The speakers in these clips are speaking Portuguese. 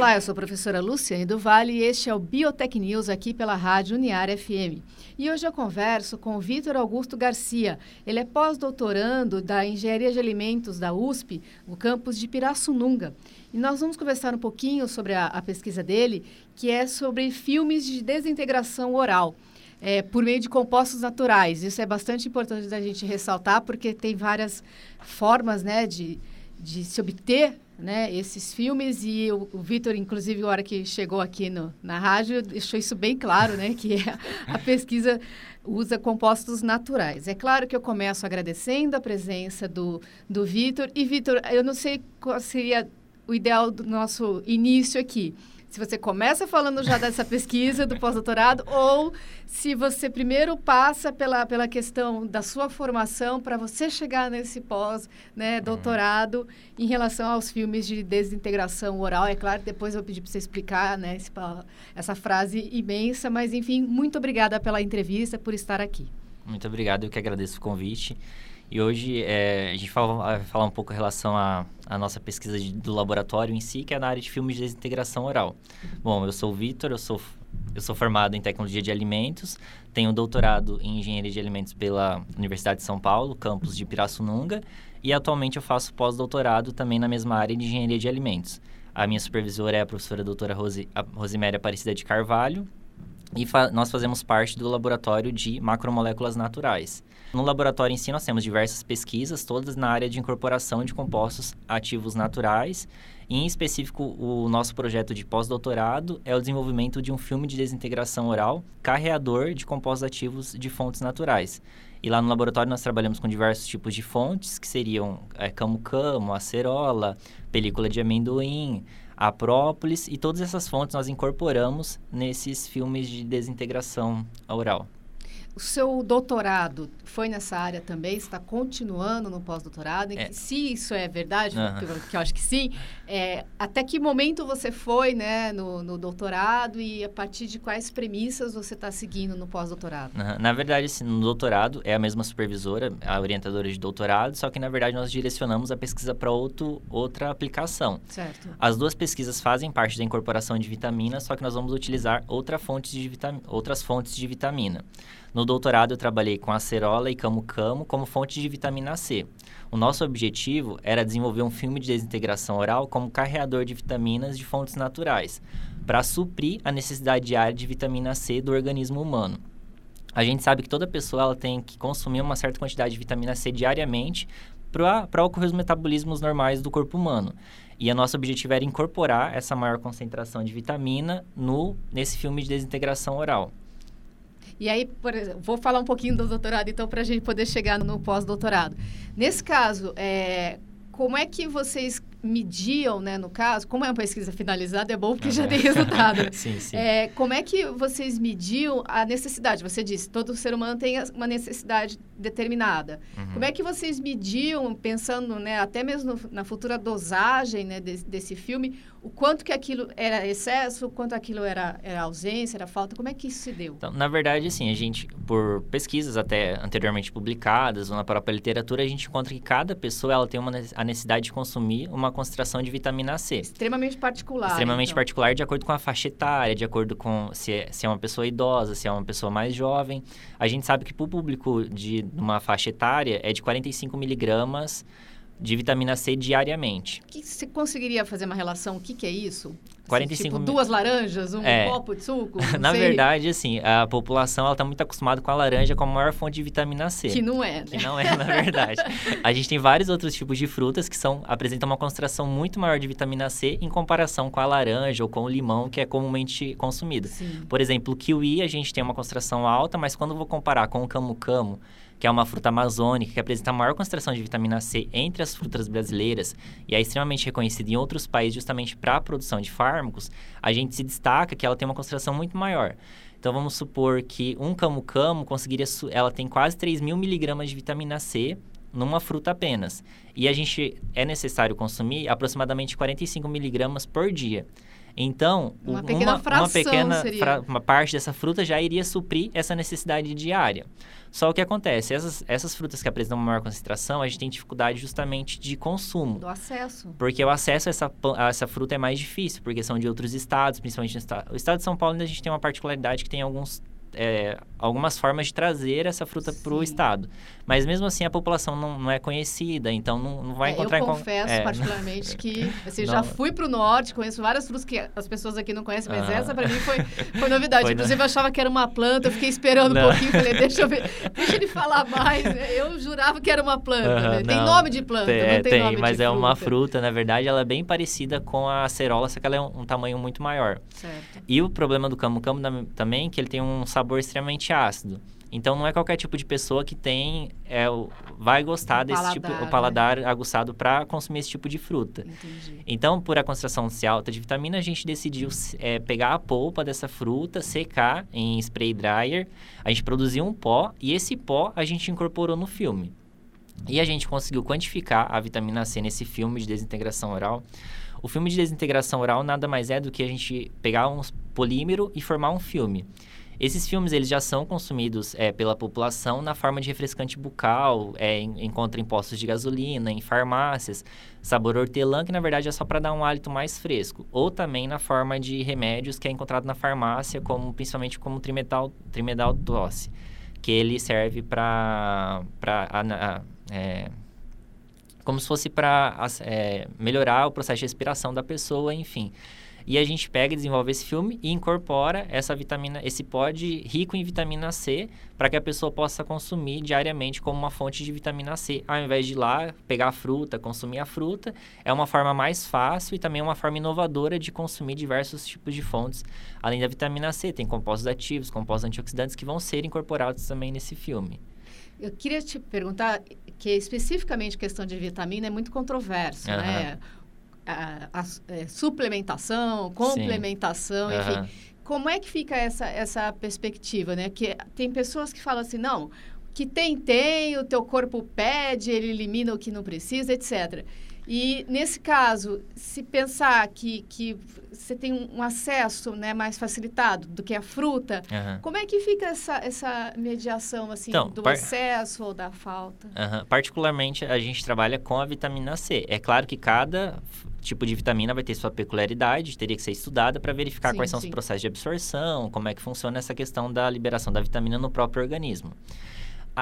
Olá, eu sou a professora Luciane do Vale e este é o Biotech News aqui pela Rádio Uniara FM. E hoje eu converso com o Vitor Augusto Garcia. Ele é pós-doutorando da Engenharia de Alimentos da USP, no campus de Pirassununga. E nós vamos conversar um pouquinho sobre a, a pesquisa dele, que é sobre filmes de desintegração oral. É, por meio de compostos naturais. Isso é bastante importante da gente ressaltar, porque tem várias formas né, de, de se obter né, esses filmes e o, o Vitor, inclusive, a hora que chegou aqui no, na rádio, deixou isso bem claro, né, que a, a pesquisa usa compostos naturais. É claro que eu começo agradecendo a presença do, do Vitor. E, Vitor, eu não sei qual seria o ideal do nosso início aqui. Se você começa falando já dessa pesquisa do pós-doutorado ou se você primeiro passa pela, pela questão da sua formação para você chegar nesse pós-doutorado né, uhum. em relação aos filmes de desintegração oral. É claro, depois eu pedi para você explicar né, esse, essa frase imensa, mas enfim, muito obrigada pela entrevista, por estar aqui. Muito obrigado, eu que agradeço o convite. E hoje é, a gente vai falar um pouco em relação à, nossa pesquisa de, do laboratório em si, que é na área de filmes de desintegração oral. Bom, eu sou o Vitor, eu sou, eu sou formado em tecnologia de alimentos, tenho doutorado em engenharia de alimentos pela Universidade de São Paulo, campus de Pirassununga, e atualmente eu faço pós-doutorado também na mesma área de engenharia de alimentos. A minha supervisora é a professora doutora Rose, Rosiméria Aparecida de Carvalho, e fa nós fazemos parte do laboratório de macromoléculas naturais. No laboratório em si, nós temos diversas pesquisas, todas na área de incorporação de compostos ativos naturais. E, em específico, o nosso projeto de pós-doutorado é o desenvolvimento de um filme de desintegração oral carreador de compostos ativos de fontes naturais. E lá no laboratório nós trabalhamos com diversos tipos de fontes, que seriam é, camu-camu, acerola, película de amendoim, a própolis, e todas essas fontes nós incorporamos nesses filmes de desintegração oral. O seu doutorado foi nessa área também? Está continuando no pós-doutorado? É. Se isso é verdade, uhum. que eu acho que sim, é, até que momento você foi né, no, no, doutorado e a partir de quais premissas você está seguindo no pós-doutorado? Uhum. Na verdade, assim, no doutorado é a mesma supervisora, a orientadora de doutorado, só que na verdade nós direcionamos a pesquisa para outra aplicação. Certo. As duas pesquisas fazem parte da incorporação de vitaminas, só que nós vamos utilizar outra fonte de outras fontes de vitamina. No doutorado, eu trabalhei com acerola e camu-camu como fonte de vitamina C. O nosso objetivo era desenvolver um filme de desintegração oral como carreador de vitaminas de fontes naturais, para suprir a necessidade diária de vitamina C do organismo humano. A gente sabe que toda pessoa ela tem que consumir uma certa quantidade de vitamina C diariamente para ocorrer os metabolismos normais do corpo humano. E o nosso objetivo era incorporar essa maior concentração de vitamina no nesse filme de desintegração oral. E aí, por vou falar um pouquinho do doutorado, então, para a gente poder chegar no pós-doutorado. Nesse caso, é, como é que vocês mediam, né, no caso, como é uma pesquisa finalizada, é bom porque já tem resultado. sim, sim. É, como é que vocês mediam a necessidade? Você disse, todo ser humano tem uma necessidade determinada. Uhum. Como é que vocês mediam, pensando, né, até mesmo na futura dosagem né, desse, desse filme, o quanto que aquilo era excesso, o quanto aquilo era, era ausência, era falta, como é que isso se deu? Então, na verdade, assim, a gente, por pesquisas até anteriormente publicadas ou na própria literatura, a gente encontra que cada pessoa ela tem uma, a necessidade de consumir uma concentração de vitamina C. Extremamente particular. Extremamente então. particular de acordo com a faixa etária, de acordo com se é, se é uma pessoa idosa, se é uma pessoa mais jovem. A gente sabe que para o público de uma faixa etária é de 45 miligramas de vitamina C diariamente. Que você conseguiria fazer uma relação? O que, que é isso? 45 tipo, duas laranjas, um é, copo de suco? Na sei. verdade, assim, a população está muito acostumada com a laranja como a maior fonte de vitamina C. Que não é, né? Que não é, na verdade. a gente tem vários outros tipos de frutas que são apresentam uma concentração muito maior de vitamina C em comparação com a laranja ou com o limão, que é comumente consumido. Sim. Por exemplo, o kiwi a gente tem uma concentração alta, mas quando eu vou comparar com o camu-camu, que é uma fruta amazônica que apresenta a maior concentração de vitamina C entre as frutas brasileiras e é extremamente reconhecida em outros países justamente para a produção de fármacos, a gente se destaca que ela tem uma concentração muito maior. Então vamos supor que um camu-camu conseguiria, ela tem quase 3 mil miligramas de vitamina C numa fruta apenas. E a gente é necessário consumir aproximadamente 45 miligramas por dia. Então, uma pequena, uma, fração uma pequena seria. uma parte dessa fruta já iria suprir essa necessidade diária. Só o que acontece, essas, essas frutas que apresentam uma maior concentração, a gente tem dificuldade justamente de consumo. Do acesso. Porque o acesso a essa, a essa fruta é mais difícil, porque são de outros estados, principalmente no estado. O estado de São Paulo ainda a gente tem uma particularidade que tem alguns é, algumas formas de trazer essa fruta para o estado. Mas mesmo assim a população não, não é conhecida, então não, não vai é, encontrar... Eu confesso é, particularmente que assim, já fui para o norte, conheço várias frutas que as pessoas aqui não conhecem, mas ah. essa para mim foi, foi novidade. Foi Inclusive eu achava que era uma planta, eu fiquei esperando um pouquinho, falei, deixa eu ver, deixa ele falar mais. Né? Eu jurava que era uma planta, uh, né? Tem nome de planta, tem, não tem, tem nome mas de é fruta. uma fruta, na verdade ela é bem parecida com a acerola, só que ela é um, um tamanho muito maior. Certo. E o problema do camu-camu também é que ele tem um sabor extremamente ácido. Então não é qualquer tipo de pessoa que tem é, vai gostar o desse paladar, tipo o né? paladar aguçado para consumir esse tipo de fruta. Entendi. Então, por a concentração ser alta de vitamina, a gente decidiu é, pegar a polpa dessa fruta, secar em spray dryer, a gente produziu um pó e esse pó a gente incorporou no filme. E a gente conseguiu quantificar a vitamina C nesse filme de desintegração oral. O filme de desintegração oral nada mais é do que a gente pegar um polímero e formar um filme. Esses filmes eles já são consumidos é, pela população na forma de refrescante bucal, é, encontra em postos de gasolina, em farmácias, sabor hortelã, que na verdade é só para dar um hálito mais fresco, ou também na forma de remédios que é encontrado na farmácia, como principalmente como trimetal, trimedal doce, que ele serve para é, como se fosse para é, melhorar o processo de respiração da pessoa, enfim. E a gente pega e desenvolve esse filme e incorpora essa vitamina, esse pó rico em vitamina C, para que a pessoa possa consumir diariamente como uma fonte de vitamina C, ao invés de ir lá pegar a fruta, consumir a fruta. É uma forma mais fácil e também uma forma inovadora de consumir diversos tipos de fontes. Além da vitamina C, tem compostos ativos, compostos antioxidantes que vão ser incorporados também nesse filme. Eu queria te perguntar que especificamente questão de vitamina é muito controverso, uhum. né? A, a, a, é, suplementação, complementação, Sim. enfim. Uhum. Como é que fica essa, essa perspectiva, né? Que tem pessoas que falam assim, não, que tem, tem, o teu corpo pede, ele elimina o que não precisa, etc. E, nesse caso, se pensar que, que você tem um acesso né, mais facilitado do que a fruta, uhum. como é que fica essa, essa mediação assim, então, do par... acesso ou da falta? Uhum. Particularmente, a gente trabalha com a vitamina C. É claro que cada tipo de vitamina vai ter sua peculiaridade, teria que ser estudada para verificar sim, quais são sim. os processos de absorção, como é que funciona essa questão da liberação da vitamina no próprio organismo.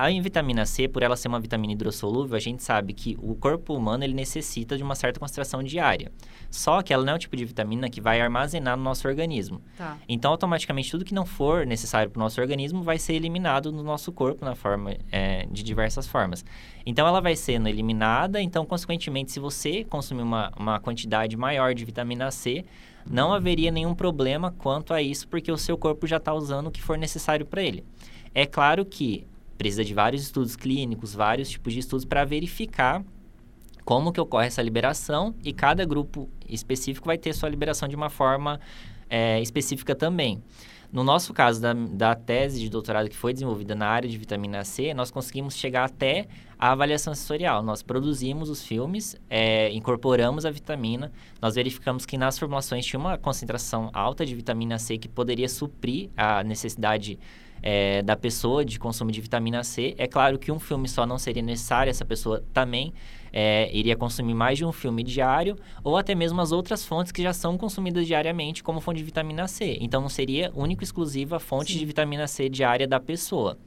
A vitamina C, por ela ser uma vitamina hidrossolúvel, a gente sabe que o corpo humano ele necessita de uma certa concentração diária. Só que ela não é o tipo de vitamina que vai armazenar no nosso organismo. Tá. Então, automaticamente, tudo que não for necessário para o nosso organismo vai ser eliminado no nosso corpo na forma, é, de diversas formas. Então, ela vai sendo eliminada. Então, consequentemente, se você consumir uma, uma quantidade maior de vitamina C, não haveria nenhum problema quanto a isso, porque o seu corpo já está usando o que for necessário para ele. É claro que precisa de vários estudos clínicos, vários tipos de estudos para verificar como que ocorre essa liberação e cada grupo específico vai ter sua liberação de uma forma é, específica também. No nosso caso da, da tese de doutorado que foi desenvolvida na área de vitamina C, nós conseguimos chegar até a avaliação sensorial. Nós produzimos os filmes, é, incorporamos a vitamina, nós verificamos que nas formulações tinha uma concentração alta de vitamina C que poderia suprir a necessidade é, da pessoa de consumo de vitamina C. É claro que um filme só não seria necessário, essa pessoa também é, iria consumir mais de um filme diário, ou até mesmo as outras fontes que já são consumidas diariamente como fonte de vitamina C. Então, não seria único e exclusiva fonte Sim. de vitamina C diária da pessoa.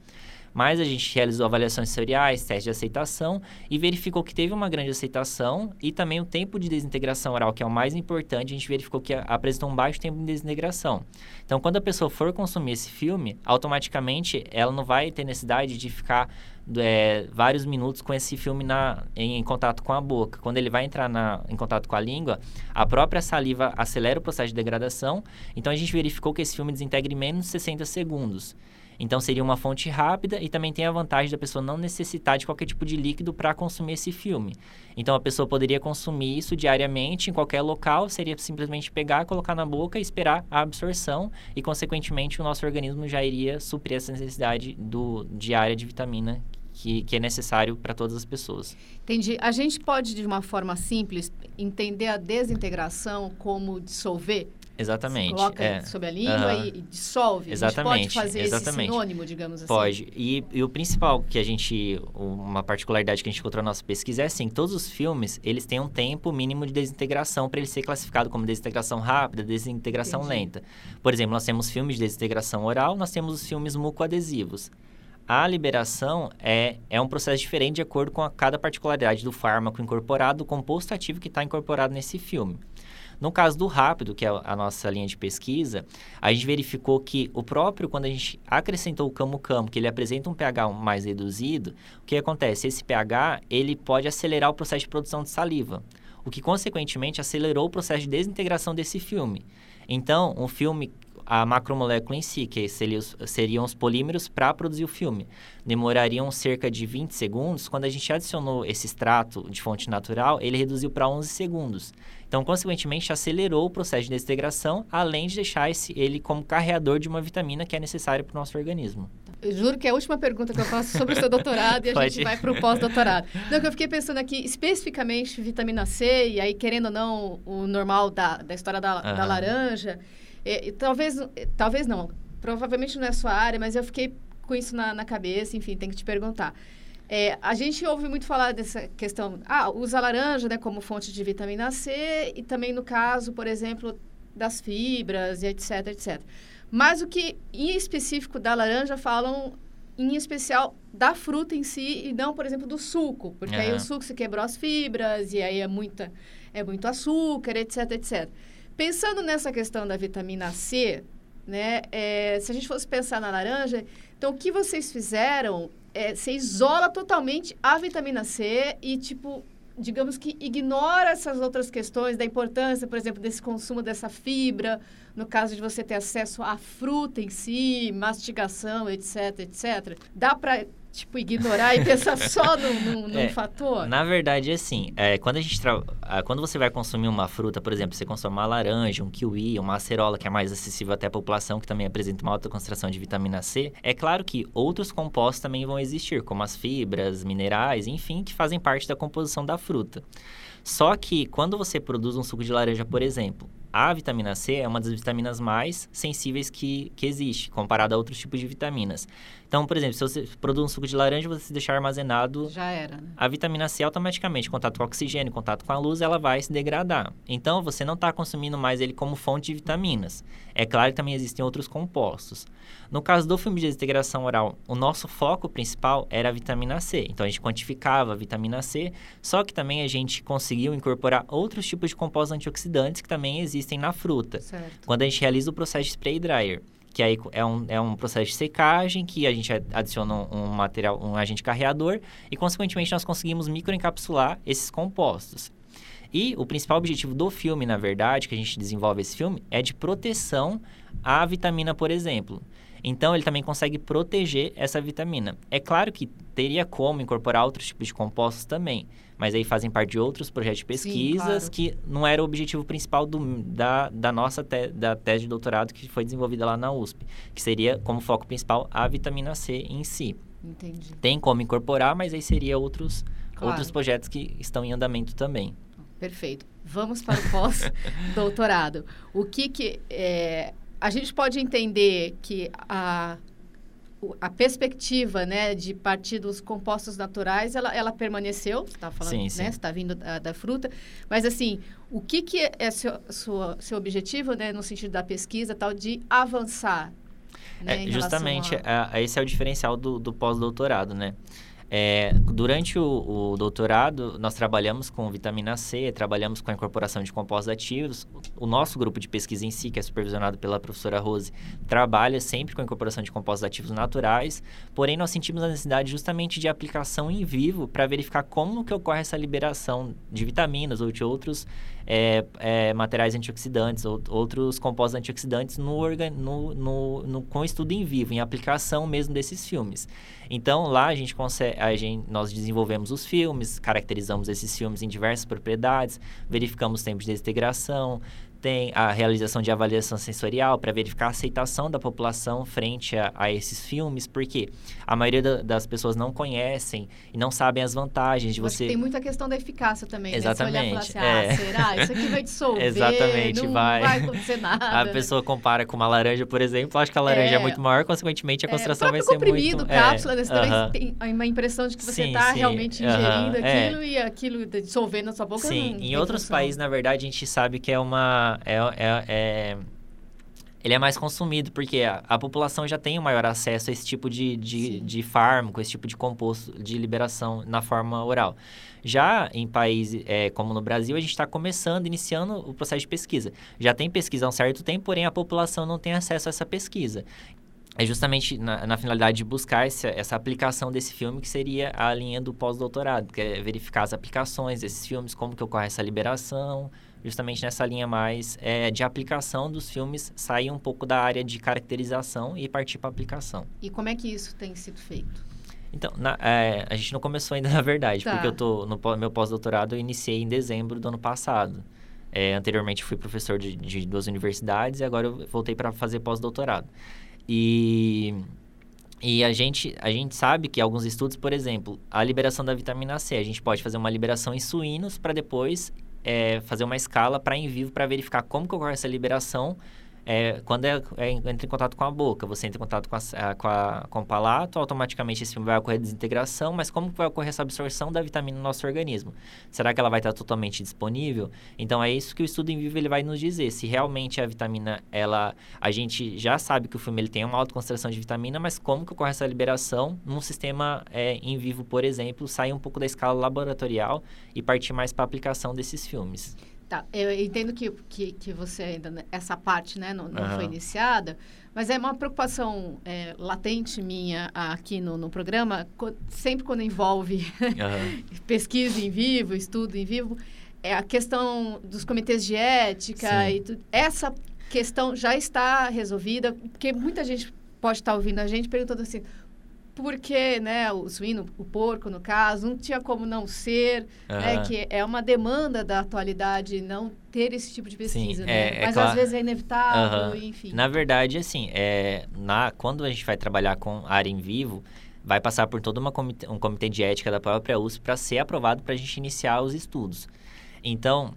Mas a gente realizou avaliações sensoriais, testes de aceitação e verificou que teve uma grande aceitação e também o tempo de desintegração oral, que é o mais importante, a gente verificou que apresentou um baixo tempo de desintegração. Então, quando a pessoa for consumir esse filme, automaticamente ela não vai ter necessidade de ficar é, vários minutos com esse filme na, em, em, contato com a boca. Quando ele vai entrar na, em contato com a língua, a própria saliva acelera o processo de degradação. Então, a gente verificou que esse filme desintegra em menos de 60 segundos. Então seria uma fonte rápida e também tem a vantagem da pessoa não necessitar de qualquer tipo de líquido para consumir esse filme. Então a pessoa poderia consumir isso diariamente em qualquer local, seria simplesmente pegar, colocar na boca e esperar a absorção e consequentemente o nosso organismo já iria suprir essa necessidade do diária de vitamina que, que, é necessário para todas as pessoas. Entendi. A gente pode, de uma forma simples, entender a desintegração como dissolver Exatamente. Você coloca é. sob a língua Uhum. e, e dissolve. Exatamente, pode fazer exatamente. esse sinônimo, digamos assim. Pode. E, e o principal que a gente, uma particularidade que a gente encontrou na nossa pesquisa é assim, todos os filmes, eles têm um tempo mínimo de desintegração para ele ser classificado como desintegração rápida, desintegração Entendi. lenta. Por exemplo, nós temos filmes de desintegração oral, nós temos os filmes mucoadesivos. A liberação é, é um processo diferente de acordo com a, cada particularidade do fármaco incorporado, do composto ativo que está incorporado nesse filme. No caso do rápido, que é a nossa linha de pesquisa, a gente verificou que o próprio, quando a gente acrescentou o camo-camo, que ele apresenta um pH mais reduzido, o que acontece? Esse pH, ele pode acelerar o processo de produção de saliva, o que, consequentemente, acelerou o processo de desintegração desse filme. Então, um filme, a macromolécula em si, que seriam os polímeros para produzir o filme, demorariam cerca de 20 segundos. Quando a gente adicionou esse extrato de fonte natural, ele reduziu para 11 segundos. Então, consequentemente, acelerou o processo de desintegração, além de deixar esse, ele como carreador de uma vitamina que é necessária para o nosso organismo. Eu juro que é a última pergunta que eu faço sobre o seu doutorado e a gente vai para o pós-doutorado. Não, que eu fiquei pensando aqui, especificamente vitamina C, e aí, querendo ou não, o normal da, da história da, da Aham. laranja. É, e talvez, talvez não, provavelmente não é a sua área, mas eu fiquei com isso na, na cabeça, enfim, tem que te perguntar. É, a gente ouve muito falar dessa questão, ah, usa a laranja né, como fonte de vitamina C e também no caso, por exemplo, das fibras e etc, etc. Mas o que em específico da laranja falam em especial da fruta em si e não, por exemplo, do suco, porque aí Aham. o suco se quebrou as fibras e aí é muita é muito açúcar, etc, etc. Pensando nessa questão da vitamina C, né, é, se a gente fosse pensar na laranja, então o que vocês fizeram é você isola totalmente a vitamina C e tipo digamos que ignora essas outras questões da importância, por exemplo, desse consumo dessa fibra, no caso de você ter acesso à fruta em si, mastigação, etc, etc. Dá para tipo ignorar e pensar só num, num, num É, fator? Na verdade, assim, é, quando a gente tra... ah, quando você vai consumir uma fruta, por exemplo, você consome uma laranja, um kiwi, uma acerola, que é mais acessível até à população, que também apresenta uma alta concentração de vitamina C, é claro que outros compostos também vão existir, como as fibras, minerais, enfim, que fazem parte da composição da fruta. Só que quando você produz um suco de laranja, por exemplo, a vitamina C é uma das vitaminas mais sensíveis que, que existe, comparada a outros tipos de vitaminas. Então, por exemplo, se você produz um suco de laranja, você deixar armazenado Já era, né? a vitamina C automaticamente, em contato com o oxigênio, em contato com a luz, ela vai se degradar. Então, você não está consumindo mais ele como fonte de vitaminas. É claro que também existem outros compostos. No caso do filme de desintegração oral, o nosso foco principal era a vitamina C. Então, a gente quantificava a vitamina C, só que também a gente conseguiu incorporar outros tipos de compostos antioxidantes que também existem na fruta. Certo. Quando a gente realiza o processo de spray dryer, que aí é um, é um processo de secagem, que a gente adiciona um, um material, um agente carreador, e consequentemente nós conseguimos microencapsular esses compostos. E o principal objetivo do filme, na verdade, que a gente desenvolve esse filme, é de proteção à vitamina, por exemplo. Então, ele também consegue proteger essa vitamina. É claro que teria como incorporar outros tipos de compostos também, mas aí fazem parte de outros projetos de pesquisas claro. que não era o objetivo principal do, da, da nossa te, da tese de doutorado que foi desenvolvida lá na USP, que seria como foco principal a vitamina C em si. Entendi. Tem como incorporar, mas aí seria outros, Claro. outros projetos que estão em andamento também. Perfeito. Vamos para o pós-doutorado. o que que é, a gente pode entender que a a perspectiva, né, de partir dos compostos naturais, ela, ela permaneceu. Você está falando, Sim, né? sim. Você está vindo da, da fruta, mas assim, o que que é seu, sua, seu objetivo, né, no sentido da pesquisa, tal, de avançar? Né, É, justamente, a- a- esse é o diferencial do, do pós-doutorado, né? É, durante o, o doutorado, nós trabalhamos com vitamina C, trabalhamos com a incorporação de compostos ativos. O nosso grupo de pesquisa em si, que é supervisionado pela professora Rose, trabalha sempre com a incorporação de compostos ativos naturais, porém nós sentimos a necessidade justamente de aplicação em vivo para verificar como que ocorre essa liberação de vitaminas ou de outros é, é, materiais antioxidantes, ou, outros compostos antioxidantes no, organ, no, no, no, com estudo em vivo, em aplicação mesmo desses filmes. Então, lá a gente consegue, a gente, nós desenvolvemos os filmes, caracterizamos esses filmes em diversas propriedades, verificamos tempos de desintegração, tem a realização de avaliação sensorial para verificar a aceitação da população frente a, a esses filmes, porque a maioria da, das pessoas não conhecem e não sabem as vantagens de Eu você. tem muita questão da eficácia também. Exatamente. Né? Você olhar e falar assim, ah, é. será? Isso aqui vai dissolver. Exatamente, não vai. vai acontecer nada. A pessoa compara com uma laranja, por exemplo, acha que a laranja é, É. muito maior, consequentemente a concentração é, vai ser comprimido, muito... cápsula, é, né? Você também aham. tem uma impressão de que você está realmente aham, ingerindo é. aquilo e aquilo dissolvendo na sua boca. Sim, em outros função. países, na verdade, a gente sabe que é uma. É, é- é- ele é mais consumido, porque a, a população já tem um maior acesso a esse tipo de, de, de fármaco, esse tipo de composto de liberação na forma oral. Já em países é, como no Brasil, a gente está começando, iniciando o processo de pesquisa. Já tem pesquisa há um certo tempo, porém a população não tem acesso a essa pesquisa. É justamente na, na finalidade de buscar essa, essa aplicação desse filme, que seria a linha do pós-doutorado, que é verificar as aplicações desses filmes, como que ocorre essa liberação, justamente nessa linha mais é, de aplicação dos filmes, sair um pouco da área de caracterização e partir para aplicação. E como é que isso tem sido feito? Então, na- é, a gente não começou ainda, na verdade, Tá. porque eu tô no meu pós-doutorado eu iniciei em dezembro do ano passado. É, anteriormente fui professor de, de duas universidades e agora eu voltei para fazer pós-doutorado. E, e a, gente, a gente sabe que alguns estudos, por exemplo, a liberação da vitamina C, a gente pode fazer uma liberação em suínos para depois é, fazer uma escala para em vivo para verificar como que ocorre essa liberação é, quando é, é, entra em contato com a boca, você entra em contato com, a, com, a- com o palato, automaticamente esse filme vai ocorrer desintegração, mas como vai ocorrer essa absorção da vitamina no nosso organismo? Será que ela vai estar totalmente disponível? Então é isso que o estudo em vivo ele vai nos dizer, se realmente a vitamina, ela, a gente já sabe que o filme ele tem uma alta concentração de vitamina, mas como que ocorre essa liberação num sistema é, em vivo, por exemplo, sair um pouco da escala laboratorial e partir mais para a aplicação desses filmes. Tá, eu entendo que, que, que você ainda, essa parte, né, não, não Aham. foi iniciada, mas é uma preocupação é, latente minha aqui no, no programa, sempre quando envolve Aham. pesquisa em vivo, estudo em vivo, é a questão dos comitês de ética Sim. e tudo. Essa questão já está resolvida, porque muita gente pode estar ouvindo a gente perguntando assim, por que, né, o suíno, o porco, no caso, não tinha como não ser, né, Aham. que é uma demanda da atualidade não ter esse tipo de pesquisa, Sim, né? é- é Mas claro. às vezes é inevitável, Aham. enfim. Na verdade, assim, é, na, quando a gente vai trabalhar com área em vivo, vai passar por todo uma comite- um comitê de ética da própria USP para ser aprovado para a gente iniciar os estudos. Então,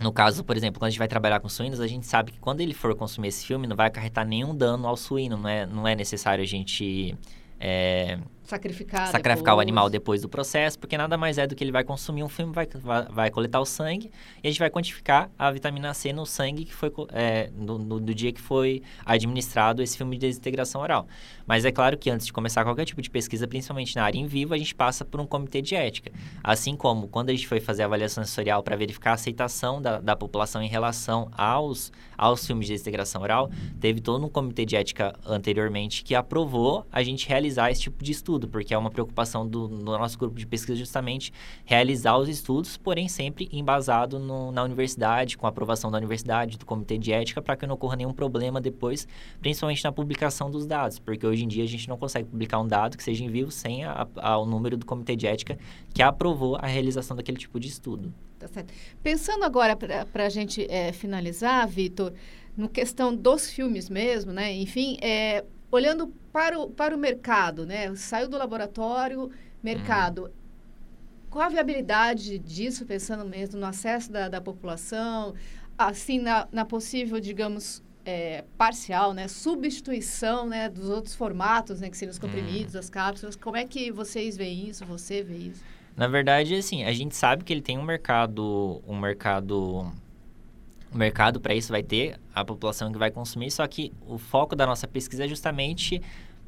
no caso, por exemplo, quando a gente vai trabalhar com suínos, a gente sabe que quando ele for consumir esse filme, não vai acarretar nenhum dano ao suíno, não é, não é necessário a gente... é, Sacrificar sacrificar o animal depois do processo, porque nada mais é do que ele vai consumir um filme, vai, vai, vai coletar o sangue e a gente vai quantificar a vitamina C no sangue que foi é, no, no- do dia que foi administrado esse filme de desintegração oral. Mas é claro que antes de começar qualquer tipo de pesquisa, principalmente na área em vivo, a gente passa por um comitê de ética. Assim como quando a gente foi fazer a avaliação sensorial para verificar a aceitação da, da população em relação aos, aos filmes de desintegração oral, teve todo um comitê de ética anteriormente que aprovou a gente realizar esse tipo de estudo, porque é uma preocupação do, do nosso grupo de pesquisa justamente realizar os estudos, porém sempre embasado no- na universidade, com a aprovação da universidade, do comitê de ética, para que não ocorra nenhum problema depois, principalmente na publicação dos dados, porque hoje em dia a gente não consegue publicar um dado que seja em vivo sem a- a- o número do comitê de ética que aprovou a realização daquele tipo de estudo. Tá certo. Pensando agora para a gente é, finalizar, Vitor, no questão dos filmes mesmo, né? Enfim, é, olhando para o, para o mercado, né? Saiu do laboratório, mercado. Qual a viabilidade disso, pensando mesmo no acesso da, da população, assim, na, na possível, digamos, é, parcial, né? Substituição né? dos outros formatos, né? Que seriam os comprimidos, as cápsulas. Como é que vocês veem isso? Você vê isso? Na verdade, assim, a gente sabe que ele tem um mercado, um mercado, um mercado para isso vai ter a população que vai consumir, só que o foco da nossa pesquisa é justamente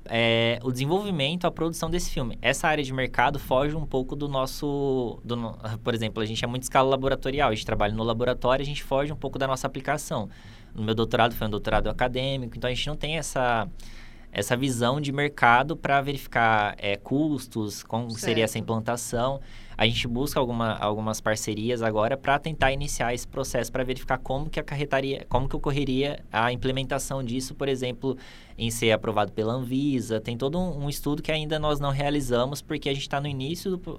é, o desenvolvimento, a produção desse filme. Essa área de mercado foge um pouco do nosso, do por exemplo, a gente é muito escala laboratorial, a gente trabalha no laboratório, a gente foge um pouco da nossa aplicação. No meu doutorado foi um doutorado acadêmico, então a gente não tem essa essa visão de mercado para verificar é, custos, como seria essa Certo. implantação. A gente busca alguma, algumas parcerias agora para tentar iniciar esse processo para verificar como que acarretaria, como que ocorreria a implementação disso, por exemplo, em ser aprovado pela Anvisa. Tem todo um, um estudo que ainda nós não realizamos porque a gente está no início. Do, uh,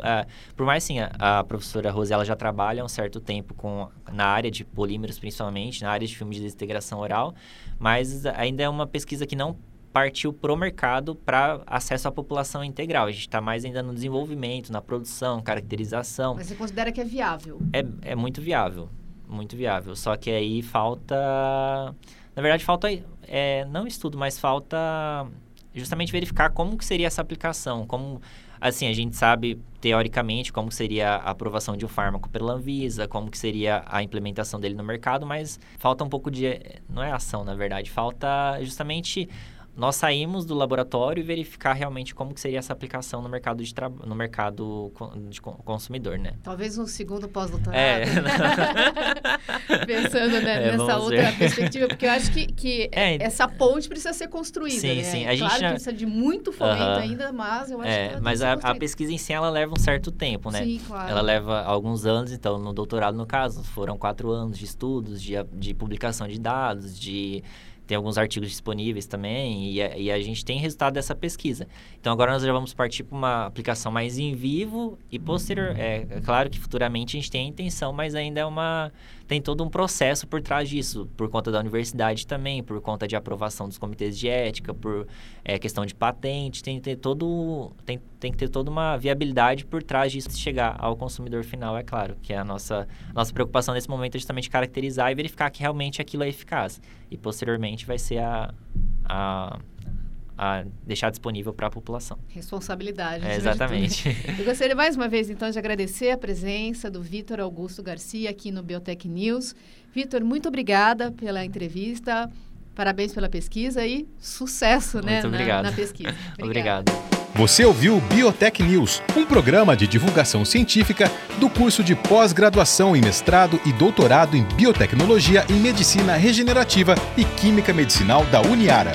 por mais assim, a, a professora Rosela já trabalha há um certo tempo com, na área de polímeros, principalmente, na área de filmes de desintegração oral, mas ainda é uma pesquisa que não partiu para o mercado para acesso à população integral. A gente está mais ainda no desenvolvimento, na produção, caracterização. Mas você considera que é viável? É, é muito viável, muito viável. Só que aí falta... Na verdade, falta é, não estudo, mas falta justamente verificar como que seria essa aplicação, como assim, a gente sabe teoricamente como seria a aprovação de um fármaco pela Anvisa, como que seria a implementação dele no mercado, mas falta um pouco de não é ação, na verdade, falta justamente nós saímos do laboratório e verificar realmente como que seria essa aplicação no mercado de no mercado de consumidor, né? Talvez um segundo pós-doutorado. É. Pensando né, é, nessa outra ver. perspectiva, porque eu acho que, que é, essa ponte precisa ser construída, sim, né? Sim, a claro gente já... precisa de muito fomento uh -huh. ainda, mas eu acho é, que Mas a, a, pesquisa em si, ela leva um certo tempo, né? Sim, claro. Ela leva alguns anos, então, no doutorado, no caso, foram quatro anos de estudos, de, de publicação de dados, de tem alguns artigos disponíveis também, e a, e a, gente tem resultado dessa pesquisa. Então, agora nós já vamos partir para uma aplicação mais em vivo e posterior. É, é, claro que futuramente a gente tem a intenção, mas ainda é uma tem todo um processo por trás disso, por conta da universidade também, por conta de aprovação dos comitês de ética, por é, questão de patente, tem que ter todo tem, tem que ter toda uma viabilidade por trás disso chegar ao consumidor final, é claro, que é a nossa nossa preocupação nesse momento é justamente caracterizar e verificar que realmente aquilo é eficaz. E posteriormente vai ser a, a a deixar disponível para a população. Responsabilidade. É, exatamente. Eu gostaria mais uma vez, então, de agradecer a presença do Vitor Augusto Garcia aqui no Biotech News. Vitor, muito obrigada pela entrevista, parabéns pela pesquisa e sucesso né, na, na, pesquisa. Obrigado. Você ouviu Biotech News, um programa de divulgação científica do curso de pós-graduação em mestrado e doutorado em biotecnologia em medicina regenerativa e química medicinal da Uniara.